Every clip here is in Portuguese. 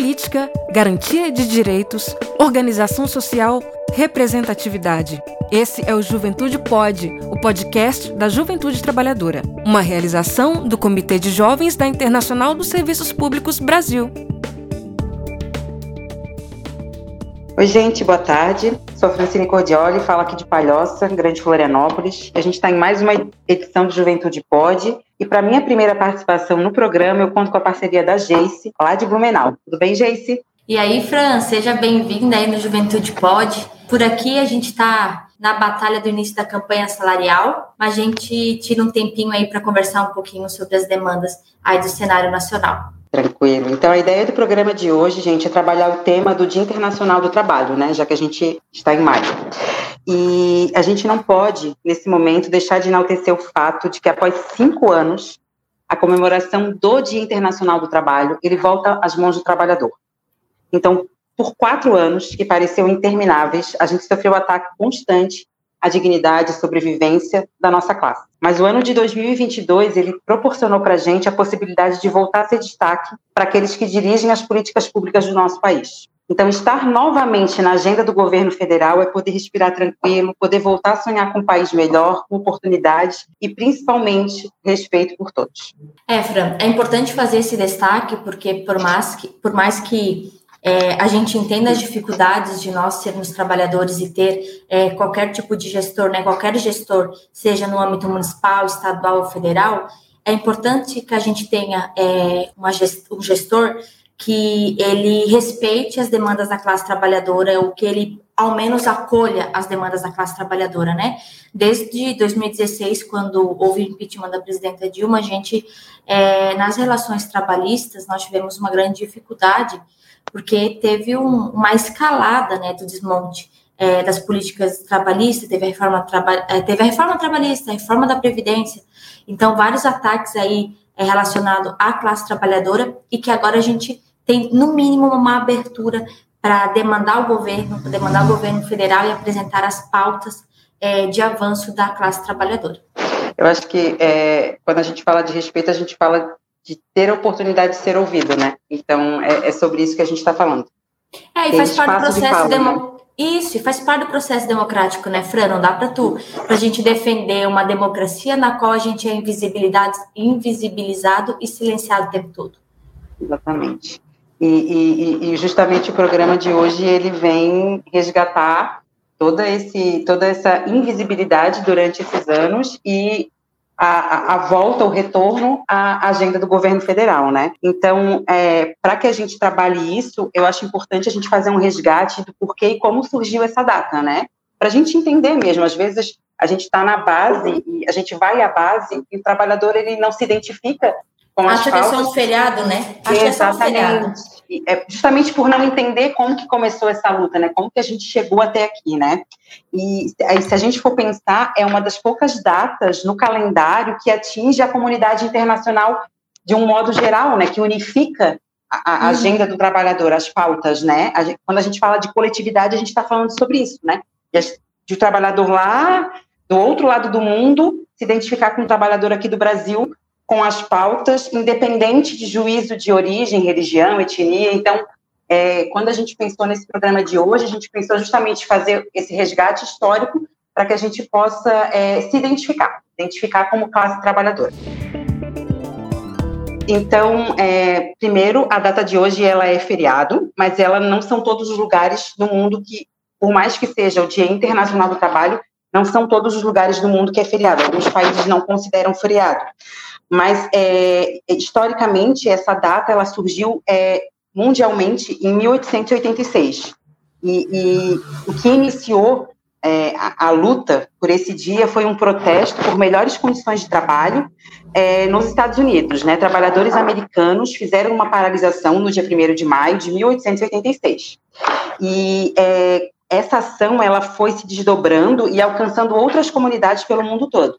política, garantia de direitos, organização social, representatividade. Esse é o Juventude Pode, o podcast da Juventude Trabalhadora, uma realização do Comitê de Jovens da Internacional dos Serviços Públicos Brasil. Oi, gente, boa tarde. Sou Francine Cordioli, falo aqui de Palhoça, Grande Florianópolis. A gente está em mais uma edição do Juventude Pode. E para minha primeira participação no programa, eu conto com a parceria da Geice, lá de Blumenau. Tudo bem, Geice? E aí, Fran, seja bem-vinda aí no Juventude Pode. Por aqui a gente está na batalha do início da campanha salarial, mas a gente tira um tempinho aí para conversar um pouquinho sobre as demandas aí do cenário nacional. Tranquilo. Então, a ideia do programa de hoje, gente, é trabalhar o tema do Dia Internacional do Trabalho, né? Já que a gente está em maio. E a gente não pode, nesse momento, deixar de enaltecer o fato de que após cinco anos, a comemoração do Dia Internacional do Trabalho, ele volta às mãos do trabalhador. Então, por quatro anos, que pareciam intermináveis, a gente sofreu ataque constante à dignidade e sobrevivência da nossa classe. Mas o ano de 2022 ele proporcionou para a gente a possibilidade de voltar a ser destaque para aqueles que dirigem as políticas públicas do nosso país. Então, estar novamente na agenda do governo federal é poder respirar tranquilo, poder voltar a sonhar com um país melhor, com oportunidades e, principalmente, respeito por todos. É, Fran, é importante fazer esse destaque, porque por mais que, por mais que é, a gente entenda as dificuldades de nós sermos trabalhadores e ter é, qualquer tipo de gestor, né, qualquer gestor, seja no âmbito municipal, estadual ou federal, é importante que a gente tenha é, gest um gestor que ele respeite as demandas da classe trabalhadora, ou que ele ao menos acolha as demandas da classe trabalhadora, né? Desde 2016, quando houve impeachment da presidenta Dilma, a gente, é, nas relações trabalhistas, nós tivemos uma grande dificuldade porque teve um, uma escalada né, do desmonte é, das políticas trabalhistas, teve a, reforma traba é, teve a reforma trabalhista, a reforma da Previdência, então vários ataques aí é, relacionados à classe trabalhadora e que agora a gente tem, no mínimo, uma abertura para demandar o governo, demandar o governo federal e apresentar as pautas é, de avanço da classe trabalhadora. Eu acho que é, quando a gente fala de respeito, a gente fala de ter a oportunidade de ser ouvido, né? Então, é, é sobre isso que a gente está falando. É, e faz parte do processo de demo... né? Isso, faz parte do processo democrático, né, Fran? Não dá para tu, para a gente defender uma democracia na qual a gente é invisibilizado e silenciado o tempo todo. Exatamente. E, e, e, justamente o programa de hoje ele vem resgatar toda esse toda essa invisibilidade durante esses anos e a, a, volta, o retorno à agenda do governo federal, né? Então, é, para que a gente trabalhe isso, eu acho importante a gente fazer um resgate do porquê e como surgiu essa data, né? Para a gente entender mesmo, às vezes a gente está na base e a gente vai à base e o trabalhador ele não se identifica com as Acha que é só um feriado, né? Acha Exatamente. que é só um feriado. É justamente por não entender como que começou essa luta, né? Como que a gente chegou até aqui, né? E aí, se a gente for pensar, é uma das poucas datas no calendário que atinge a comunidade internacional de um modo geral, né? Que unifica a, a uhum. agenda do trabalhador, as pautas, né? A gente, quando a gente fala de coletividade, a gente está falando sobre isso, né? De o trabalhador lá do outro lado do mundo se identificar com o trabalhador aqui do Brasil com as pautas, independente de juízo de origem, religião, etnia. Então, é, quando a gente pensou nesse programa de hoje, a gente pensou justamente fazer esse resgate histórico para que a gente possa é, se identificar, identificar como classe trabalhadora. Então, é, primeiro, a data de hoje ela é feriado, mas ela não são todos os lugares do mundo que, por mais que seja o Dia Internacional do Trabalho, não são todos os lugares do mundo que é feriado. Alguns países não consideram feriado. Mas, é, historicamente, essa data ela surgiu é, mundialmente em 1886. E, e o que iniciou é, a, a, luta por esse dia foi um protesto por melhores condições de trabalho é, nos Estados Unidos. Né? Trabalhadores americanos fizeram uma paralisação no dia 1 de maio de 1886. E é, essa ação ela foi se desdobrando e alcançando outras comunidades pelo mundo todo.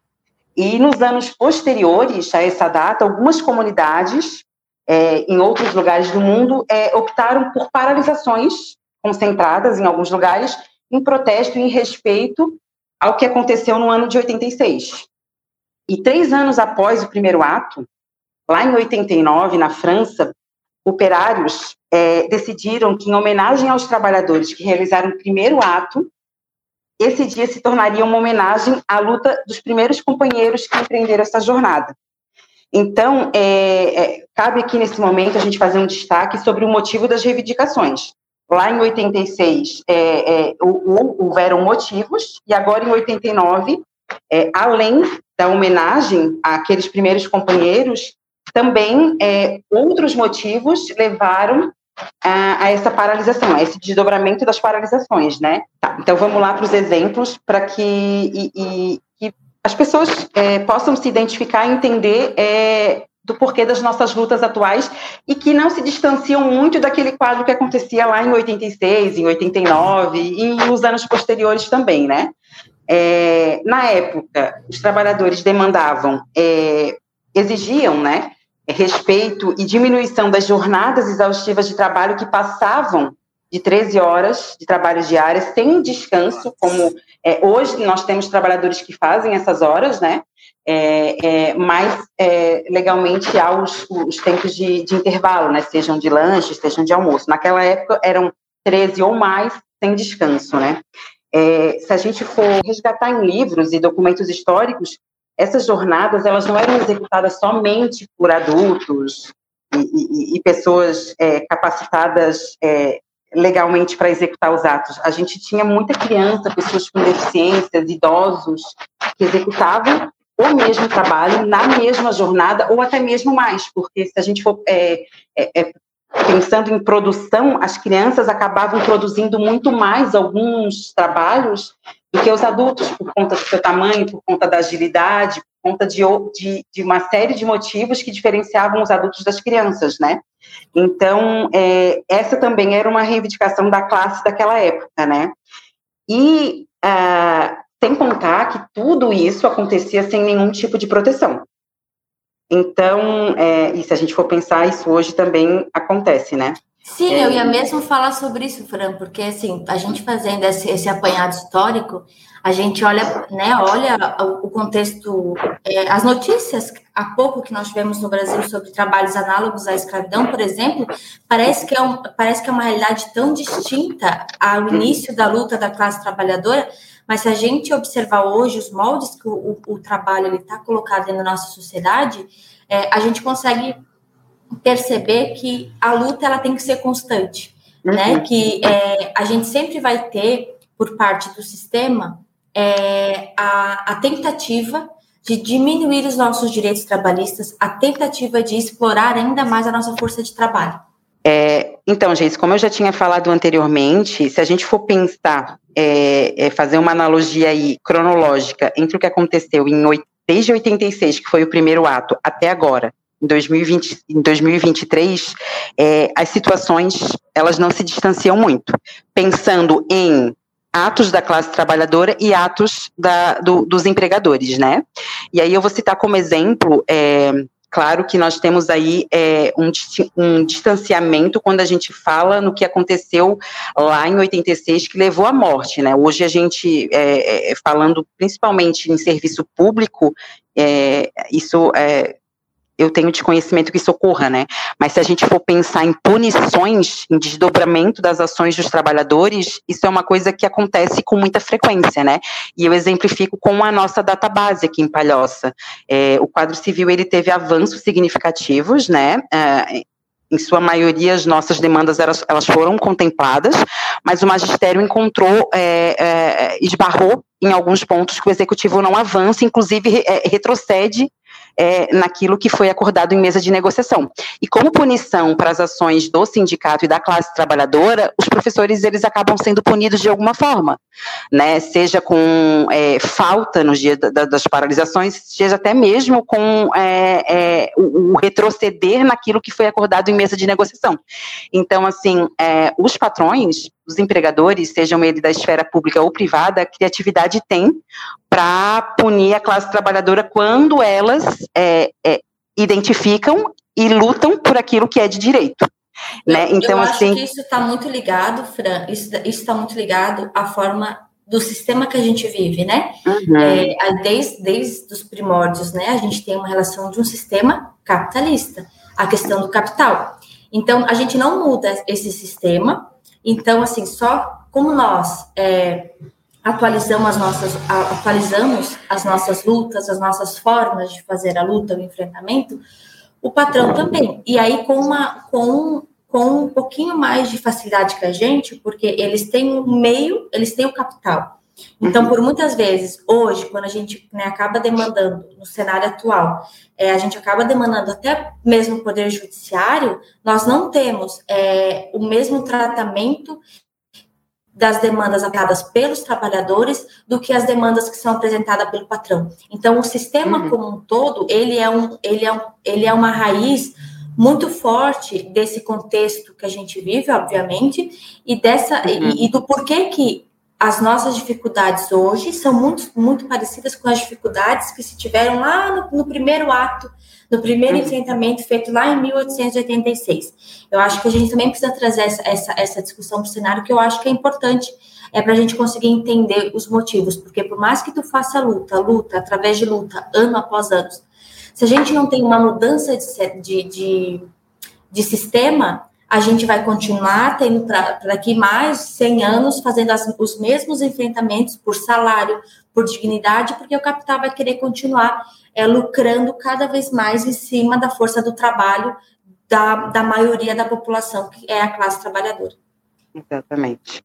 E nos anos posteriores a essa data, algumas comunidades é, em outros lugares do mundo é, optaram por paralisações concentradas em alguns lugares em protesto e em respeito ao que aconteceu no ano de 86. E três anos após o primeiro ato, lá em 89, na França, operários é, decidiram que, em homenagem aos trabalhadores que realizaram o primeiro ato, esse dia se tornaria uma homenagem à luta dos primeiros companheiros que empreenderam essa jornada. Então, é, é, cabe aqui nesse momento a gente fazer um destaque sobre o motivo das reivindicações. Lá em 86, é, é, houveram motivos, e agora em 89, é, além da homenagem àqueles primeiros companheiros, também é, outros motivos levaram a, a, essa paralisação, a esse desdobramento das paralisações, né? Tá, então vamos lá para os exemplos para que, que as pessoas é, possam se identificar e entender é, do porquê das nossas lutas atuais e que não se distanciam muito daquele quadro que acontecia lá em 86, em 89 e nos anos posteriores também, né? É, na época, os trabalhadores demandavam, é, exigiam, né, respeito e diminuição das jornadas exaustivas de trabalho que passavam de 13 horas de trabalho diário sem descanso, como é, hoje nós temos trabalhadores que fazem essas horas, né? É, é, mas é, legalmente há os, os tempos de, de, intervalo, né? Sejam de lanche, sejam de almoço. Naquela época eram 13 ou mais sem descanso, né? É, se a gente for resgatar em livros e documentos históricos, essas jornadas elas não eram executadas somente por adultos e, e, e pessoas é, capacitadas é, legalmente para executar os atos. A gente tinha muita criança, pessoas com deficiências, idosos, que executavam o mesmo trabalho na mesma jornada ou até mesmo mais, porque se a gente for é, é, é pensando em produção, as crianças acabavam produzindo muito mais alguns trabalhos do que os adultos, por conta do seu tamanho, por conta da agilidade, por conta de, de, de uma série de motivos que diferenciavam os adultos das crianças, né? Então, é, essa também era uma reivindicação da classe daquela época, né? E, ah, sem contar que tudo isso acontecia sem nenhum tipo de proteção. Então, é, e se a gente for pensar, isso hoje também acontece, né? Sim, é... eu ia mesmo falar sobre isso, Fran, porque assim, a gente fazendo esse, esse apanhado histórico, a gente olha, né, olha o contexto, é, as notícias há pouco que nós tivemos no Brasil sobre trabalhos análogos à escravidão, por exemplo, parece que é, um, parece que é uma realidade tão distinta ao início da luta da classe trabalhadora, mas se a gente observar hoje os moldes que o, o, o trabalho está colocado na nossa sociedade, é, a gente consegue perceber que a luta ela tem que ser constante, né? uhum. né? Que é, a gente sempre vai ter por parte do sistema é, a, a tentativa de diminuir os nossos direitos trabalhistas, a tentativa de explorar ainda mais a nossa força de trabalho. É, então, gente, como eu já tinha falado anteriormente, se a gente for pensar, é, é, fazer uma analogia aí cronológica entre o que aconteceu em, desde 86, que foi o primeiro ato, até agora, em, 2020, em 2023, é, as situações elas não se distanciam muito, pensando em atos da classe trabalhadora e atos da, do, dos empregadores, né? E aí eu vou citar como exemplo, é, claro que nós temos aí é, um, um, distanciamento quando a gente fala no que aconteceu lá em 86, que levou à morte, né? Hoje a gente, é, é falando principalmente em serviço público, é, isso é, eu tenho de conhecimento que isso ocorra, né? Mas se a gente for pensar em punições, em desdobramento das ações dos trabalhadores, isso é uma coisa que acontece com muita frequência, né? E eu exemplifico com a nossa database aqui em Palhoça. É, o quadro civil, ele teve avanços significativos, né? É, em sua maioria, as nossas demandas elas, elas foram contempladas, mas o magistério encontrou, é, é, esbarrou em alguns pontos que o executivo não avança, inclusive é, retrocede é, naquilo que foi acordado em mesa de negociação. E como punição para as ações do sindicato e da classe trabalhadora, os professores eles acabam sendo punidos de alguma forma, né? Seja com é, falta nos dias da, das paralisações, seja até mesmo com é, é, o, o, retroceder naquilo que foi acordado em mesa de negociação. Então, assim, é, os patrões os empregadores, sejam eles da esfera pública ou privada, a criatividade tem para punir a classe trabalhadora quando elas é, é, identificam e lutam por aquilo que é de direito. Né? Então, eu assim, acho que isso está muito ligado, Fran, isso está muito ligado à forma do sistema que a gente vive, né? Uhum. É, desde, desde os primórdios, né? A gente tem uma relação de um sistema capitalista, a questão do capital. Então, a gente não muda esse sistema. Então, assim, só como nós é, atualizamos as nossas atualizamos as nossas lutas, as nossas formas de fazer a luta, o enfrentamento, o patrão também. E aí com uma com com um pouquinho mais de facilidade que a gente, porque eles têm um meio, eles têm o capital. Então, por muitas vezes, hoje, quando a gente né, acaba demandando, no cenário atual, é, a gente acaba demandando até mesmo o Poder Judiciário, nós não temos é, o mesmo tratamento das demandas aplicadas pelos trabalhadores do que as demandas que são apresentadas pelo patrão. Então, o sistema uhum. como um todo, ele é, um, ele, é um, ele é uma raiz muito forte desse contexto que a gente vive, obviamente, e dessa uhum. e, e, do porquê que as nossas dificuldades hoje são muito, muito parecidas com as dificuldades que se tiveram lá no, no primeiro ato no primeiro uhum. enfrentamento feito lá em 1886. Eu acho que a gente também precisa trazer essa, essa, essa discussão para o cenário, que eu acho que é importante, é para a gente conseguir entender os motivos, porque por mais que tu faça luta, luta, através de luta, ano após ano, se a gente não tem uma mudança de, de, de, de sistema, a gente vai continuar tendo para daqui mais 100 anos fazendo as, os mesmos enfrentamentos por salário, por dignidade, porque o capital vai querer continuar é, lucrando cada vez mais em cima da força do trabalho da, da maioria da população, que é a classe trabalhadora. Exatamente.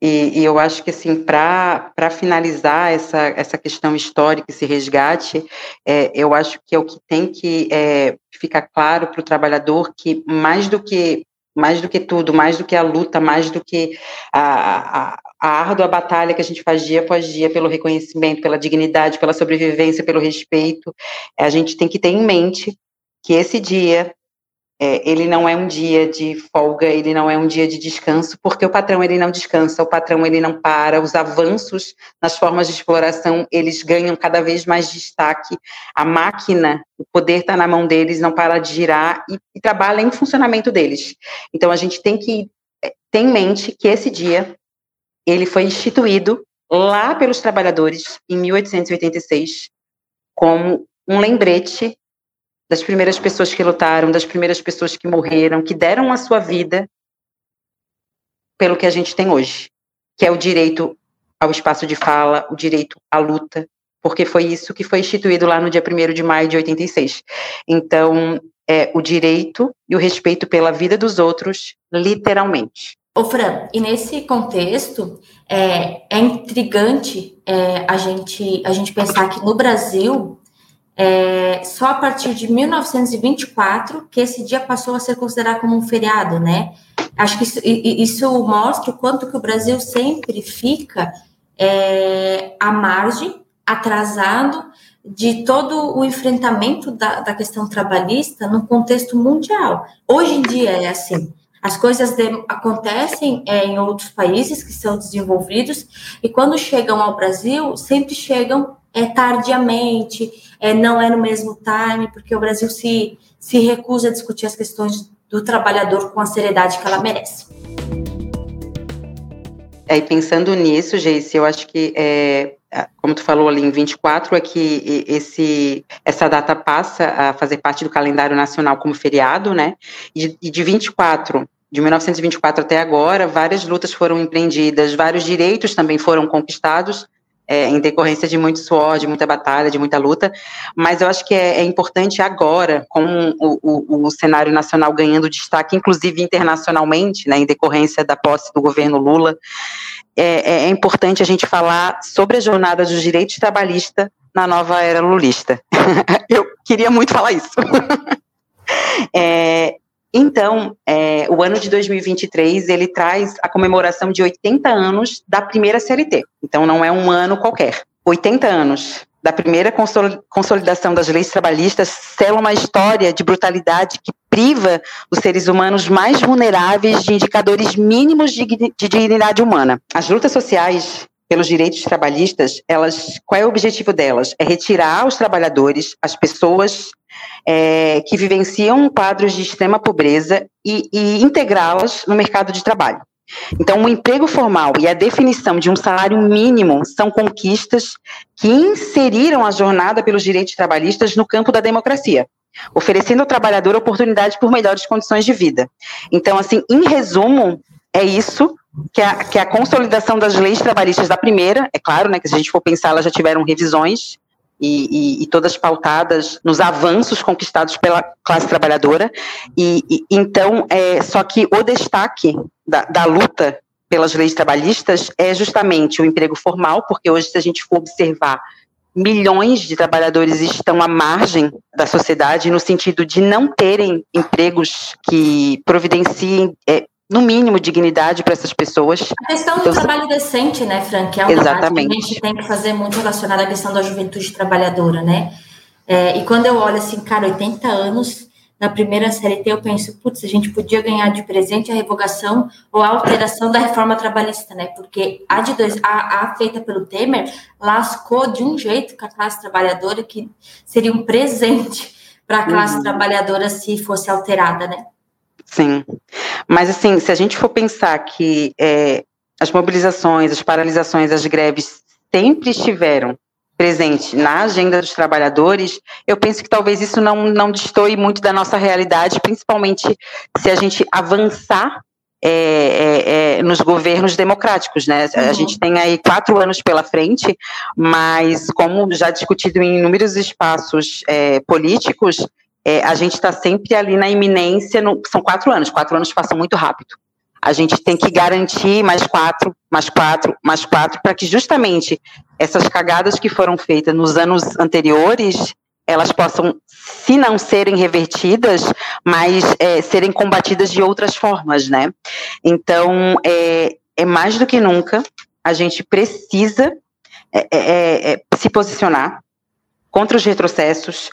E, e, eu acho que, assim, para finalizar essa, essa questão histórica, esse resgate, é, eu acho que é o que tem que é, ficar claro para o trabalhador que, mais do que mais do que tudo, mais do que a luta, mais do que a, a, a árdua batalha que a gente faz dia após dia pelo reconhecimento, pela dignidade, pela sobrevivência, pelo respeito, a gente tem que ter em mente que esse dia é, ele não é um dia de folga, ele não é um dia de descanso, porque o patrão ele não descansa, o patrão ele não para, os avanços nas formas de exploração eles ganham cada vez mais destaque, a máquina, o poder está na mão deles, não para de girar e, e trabalha em funcionamento deles. Então a gente tem que é, ter em mente que esse dia ele foi instituído lá pelos trabalhadores em 1886 como um lembrete das primeiras pessoas que lutaram, das primeiras pessoas que morreram, que deram a sua vida pelo que a gente tem hoje, que é o direito ao espaço de fala, o direito à luta, porque foi isso que foi instituído lá no dia 1 de maio de 86. Então, é o direito e o respeito pela vida dos outros, literalmente. Ô Fran, e nesse contexto, é, é intrigante é, a, gente, a gente pensar que no Brasil é só a partir de 1924 que esse dia passou a ser considerado como um feriado, né? Acho que isso, isso mostra o quanto que o Brasil sempre fica é, à margem, atrasado de todo o enfrentamento da, da questão trabalhista no contexto mundial. Hoje em dia é assim. As coisas de, acontecem é, em outros países que são desenvolvidos e quando chegam ao Brasil sempre chegam é tardiamente, é, não é no mesmo time, porque o Brasil se, se recusa a discutir as questões do trabalhador com a seriedade que ela merece. É, e pensando nisso, Geice, eu acho que, é, como tu falou ali em 24, é que esse, essa data passa a fazer parte do calendário nacional como feriado, né? E, e de 24 de 1924 até agora, várias lutas foram empreendidas, vários direitos também foram conquistados, é, em decorrência de muito suor, de muita batalha, de muita luta, mas eu acho que é, é importante agora, com o, o, o, cenário nacional ganhando destaque, inclusive internacionalmente, né, em decorrência da posse do governo Lula, é, é, é importante a gente falar sobre a jornada dos direitos trabalhistas na nova era lulista. eu queria muito falar isso. é, então, é, o ano de 2023 ele traz a comemoração de 80 anos da primeira CLT. Então, não é um ano qualquer. 80 anos da primeira consolidação das leis trabalhistas selam uma história de brutalidade que priva os seres humanos mais vulneráveis de indicadores mínimos de, de dignidade humana. As lutas sociais pelos direitos trabalhistas, elas, qual é o objetivo delas? É retirar os trabalhadores, as pessoas é, que vivenciam quadros de extrema pobreza e, e integrá-las no mercado de trabalho. Então, o emprego formal e a definição de um salário mínimo são conquistas que inseriram a jornada pelos direitos trabalhistas no campo da democracia, oferecendo ao trabalhador oportunidades por melhores condições de vida. Então, assim, em resumo, é isso que a, que a consolidação das leis trabalhistas da primeira, é claro, né, que se a gente for pensar, elas já tiveram revisões, e, e, e, todas pautadas nos avanços conquistados pela classe trabalhadora. E, e então, é, só que o destaque da, da, luta pelas leis trabalhistas é justamente o emprego formal, porque hoje, se a gente for observar, milhões de trabalhadores estão à margem da sociedade no sentido de não terem empregos que providenciem é, no mínimo, dignidade para essas pessoas. A questão então, do trabalho decente, né, Frank? É uma exatamente. que a gente tem que fazer muito relacionada à questão da juventude trabalhadora, né? É, e quando eu olho assim, cara, 80 anos, na primeira CLT, eu penso, putz, a gente podia ganhar de presente a revogação ou a alteração da reforma trabalhista, né? Porque a de dois, a, a feita pelo Temer lascou de um jeito com a classe trabalhadora que seria um presente para a classe uhum. trabalhadora se fosse alterada, né? Sim. Mas, assim, se a gente for pensar que é, as mobilizações, as paralisações, as greves sempre estiveram presentes na agenda dos trabalhadores, eu penso que talvez isso não, não destoie muito da nossa realidade, principalmente se a gente avançar é, é, é, nos governos democráticos, né? Uhum. A gente tem aí quatro anos pela frente, mas como já discutido em inúmeros espaços é, políticos, é, a gente está sempre ali na iminência, no, são quatro anos, quatro anos passam muito rápido. A gente tem que garantir mais quatro, mais quatro, mais quatro, para que justamente essas cagadas que foram feitas nos anos anteriores, elas possam, se não serem revertidas, mas é, serem combatidas de outras formas, né? Então, é, é mais do que nunca, a gente precisa é, é, é se posicionar contra os retrocessos,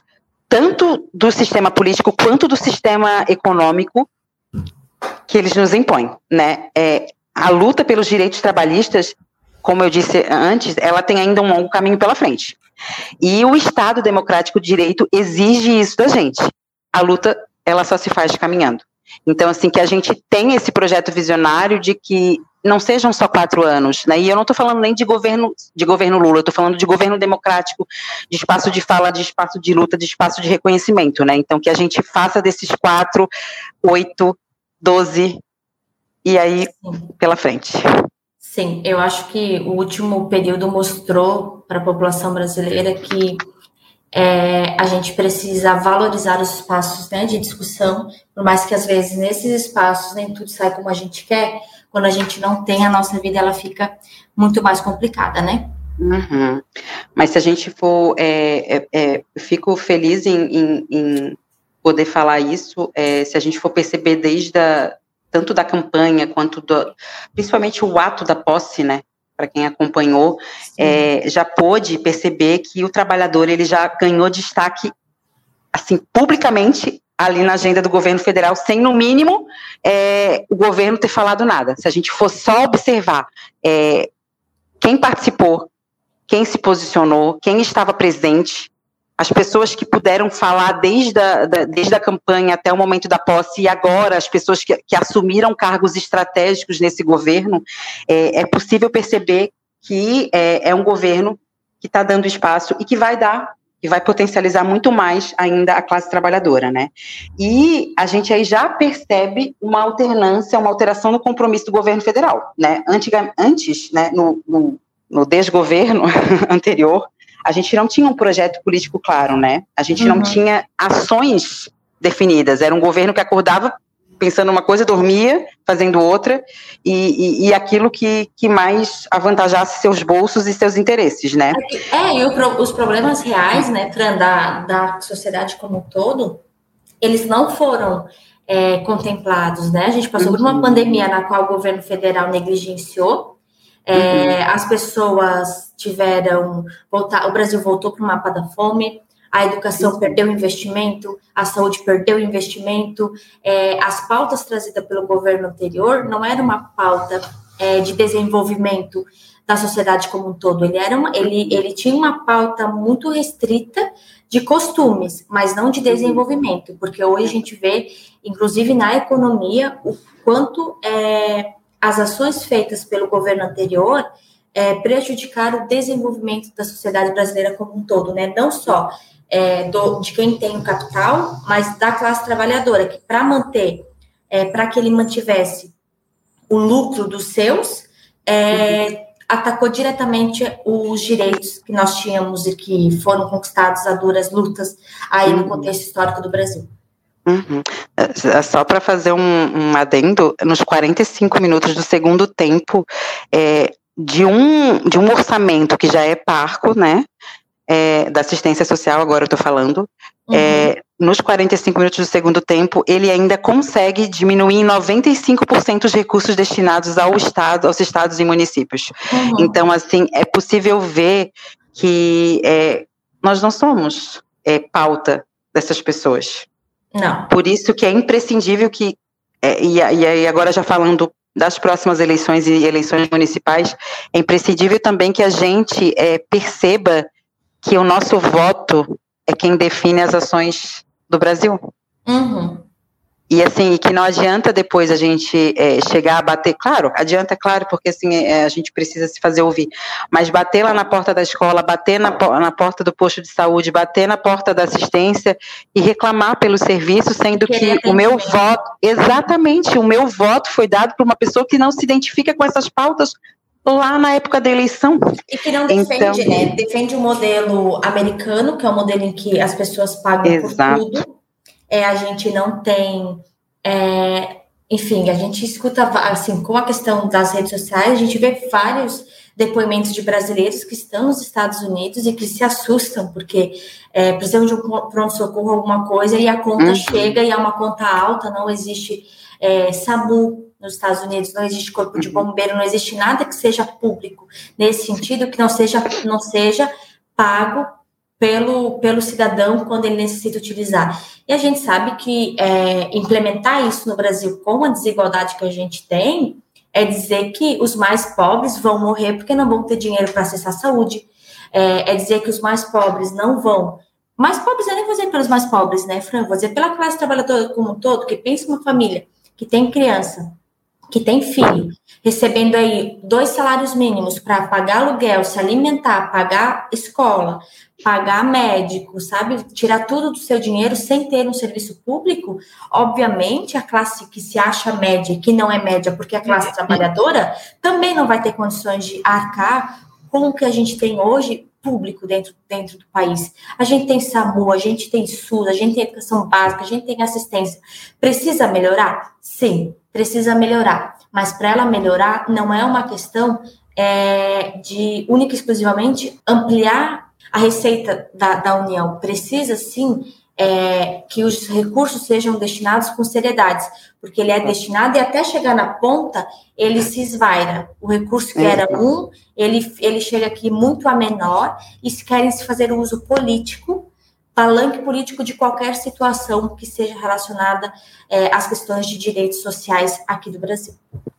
tanto do sistema político quanto do sistema econômico que eles nos impõem, né? É, a luta pelos direitos trabalhistas, como eu disse antes, ela tem ainda um longo caminho pela frente. E o Estado democrático de direito exige isso da gente. A luta, ela só se faz caminhando. Então, assim, que a gente tem esse projeto visionário de que não sejam só quatro anos, né? E eu não estou falando nem de governo de governo Lula, eu estou falando de governo democrático, de espaço de fala, de espaço de luta, de espaço de reconhecimento, né? Então que a gente faça desses quatro, oito, doze e aí pela frente. Sim, eu acho que o último período mostrou para a população brasileira que é, a gente precisa valorizar os espaços né, de discussão, por mais que às vezes nesses espaços nem tudo sai como a gente quer, quando a gente não tem, a nossa vida ela fica muito mais complicada, né? Uhum. Mas se a gente for, é, é, é, fico feliz em, em, em, poder falar isso, é, se a gente for perceber desde a, tanto da campanha quanto do, principalmente o ato da posse, né? Para quem acompanhou, é, já pôde perceber que o trabalhador ele já ganhou destaque assim publicamente ali na agenda do governo federal, sem, no mínimo, é, o governo ter falado nada. Se a gente for só observar é, quem participou, quem se posicionou, quem estava presente, as pessoas que puderam falar desde a, da, desde a campanha até o momento da posse e agora as pessoas que, que assumiram cargos estratégicos nesse governo, é, é possível perceber que é, é um governo que está dando espaço e que vai dar que vai potencializar muito mais ainda a classe trabalhadora, né? E a gente aí já percebe uma alternância, uma alteração no compromisso do governo federal, né? Antiga, antes, né, no, no, no desgoverno anterior, a gente não tinha um projeto político claro, né? A gente uhum. não tinha ações definidas. Era um governo que acordava pensando uma coisa, dormia fazendo outra, e, e, e, aquilo que, que mais avantajasse seus bolsos e seus interesses, né? É, e o, os problemas reais, né, Fran, da, da sociedade como um todo, eles não foram é, contemplados, né? A gente passou uhum. por uma uhum. pandemia na qual o governo federal negligenciou, é, uhum. as pessoas tiveram, voltar, o Brasil voltou para o mapa da fome, a educação perdeu investimento, a saúde perdeu investimento, é, as pautas trazidas pelo governo anterior não era uma pauta é, de desenvolvimento da sociedade como um todo, ele, era uma, ele, ele tinha uma pauta muito restrita de costumes, mas não de desenvolvimento, porque hoje a gente vê, inclusive na economia, o quanto é, as ações feitas pelo governo anterior é, prejudicaram o desenvolvimento da sociedade brasileira como um todo, né? Não só é, do, de quem tem o capital, mas da classe trabalhadora, que para manter, é, para que ele mantivesse o lucro dos seus, é, atacou diretamente os direitos que nós tínhamos e que foram conquistados a duras lutas aí no uhum. contexto histórico do Brasil. Uhum. É, só para fazer um, um, adendo, nos 45 minutos do segundo tempo, é, de, um, de um orçamento que já é parco, né? É, da assistência social, agora eu estou falando, uhum. é, nos 45 minutos do segundo tempo, ele ainda consegue diminuir em 95% os recursos destinados ao estado, aos estados e municípios. Uhum. Então, assim, é possível ver que é, nós não somos é, pauta dessas pessoas. Não. Por isso que é imprescindível que, é, e, e agora já falando das próximas eleições e eleições municipais, é imprescindível também que a gente é, perceba que o nosso voto é quem define as ações do Brasil. Uhum. E assim, que não adianta depois a gente é, chegar a bater, claro, adianta, claro, porque assim, é, a gente precisa se fazer ouvir, mas bater lá na porta da escola, bater na, na porta do posto de saúde, bater na porta da assistência e reclamar pelo serviço, sendo que o meu voto, exatamente, o meu voto foi dado por uma pessoa que não se identifica com essas pautas lá na época da eleição. E que não defende, então, né? Defende o modelo americano, que é o modelo em que as pessoas pagam exato. por tudo é, a gente não tem. É, enfim, a gente escuta, assim, com a questão das redes sociais, a gente vê vários depoimentos de brasileiros que estão nos Estados Unidos e que se assustam porque é, precisam de um pronto-socorro, alguma coisa, e a conta uhum. chega e é uma conta alta, não existe é, SAMU nos Estados Unidos, não existe corpo de uhum. bombeiro, não existe nada que seja público nesse sentido, que não seja, não seja pago pelo, pelo cidadão quando ele necessita utilizar. E a gente sabe que é, implementar isso no Brasil com a desigualdade que a gente tem é dizer que os mais pobres vão morrer porque não vão ter dinheiro para acessar a saúde, é, é, dizer que os mais pobres não vão. Mais pobres, eu nem vou dizer pelos mais pobres, né, Fran? Vou dizer pela classe trabalhadora como um todo, que pensa uma família que tem criança, que tem filho, recebendo aí dois salários mínimos para pagar aluguel, se alimentar, pagar escola, pagar médico, sabe? Tirar tudo do seu dinheiro sem ter um serviço público, obviamente a classe que se acha média, que não é média, porque a classe trabalhadora também não vai ter condições de arcar com o que a gente tem hoje público dentro, dentro do país. A gente tem SAMU, a gente tem SUS, a gente tem educação básica, a gente tem assistência. Precisa melhorar? Sim, precisa melhorar. Mas para ela melhorar, não é uma questão é, de única e exclusivamente ampliar a receita da, da União. Precisa sim é, que os recursos sejam destinados com seriedade, porque ele é destinado e até chegar na ponta ele se esvaira. O recurso que era um, ele, ele chega aqui muito a menor e se querem se fazer uso político, palanque político de qualquer situação que seja relacionada é, às questões de direitos sociais aqui do Brasil.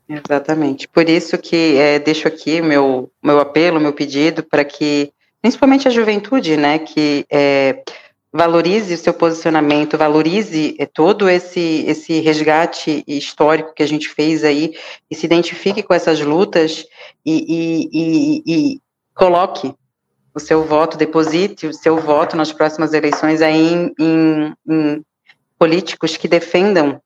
Exatamente. Por isso que é, deixo aqui meu meu apelo, meu pedido para que principalmente a juventude, né, que é, valorize o seu posicionamento, valorize eh, todo esse, esse resgate histórico que a gente fez aí e se identifique com essas lutas e, e, e, e coloque o seu voto, deposite o seu voto nas próximas eleições aí em, em, em políticos que defendam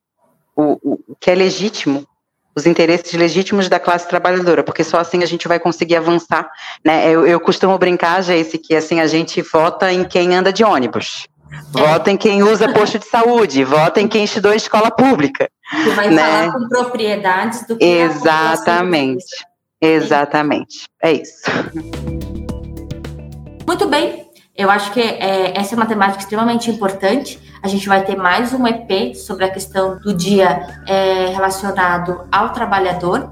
o, o que é legítimo os interesses legítimos da classe trabalhadora, porque só assim a gente vai conseguir avançar, né? Eu, eu costumo brincar, Jace, que assim a gente vota em quem anda de ônibus, vota em quem usa posto de saúde, vota em quem estudou em escola pública. Que vai né? falar com propriedades do que Exatamente, exatamente, é isso. Muito bem, eu acho que é, essa é uma temática extremamente importante. A gente vai ter mais um EP sobre a questão do dia é, relacionado ao trabalhador.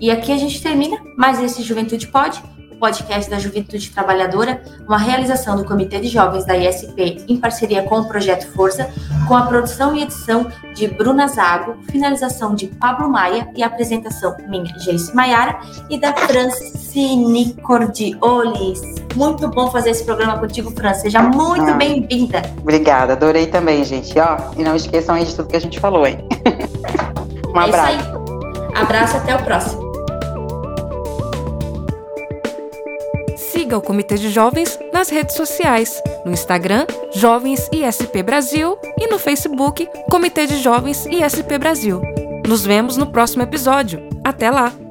E aqui a gente termina mais esse Juventude Pode podcast da Juventude Trabalhadora, uma realização do Comitê de Jovens da ISP em parceria com o Projeto Força, com a produção e edição de Bruna Zago, finalização de Pablo Maia e apresentação minha, Geice Maiara, e da Francine Cordiolis. Muito bom fazer esse programa contigo, Fran. Seja muito ah, bem-vinda. Obrigada, adorei também, gente. Ó, e não esqueçam aí de tudo que a gente falou, hein? um é abraço. Abraço até o próximo. Siga o Comitê de Jovens nas redes sociais, no Instagram Jovens ISP Brasil e no Facebook Comitê de Jovens ISP Brasil. Nos vemos no próximo episódio. Até lá!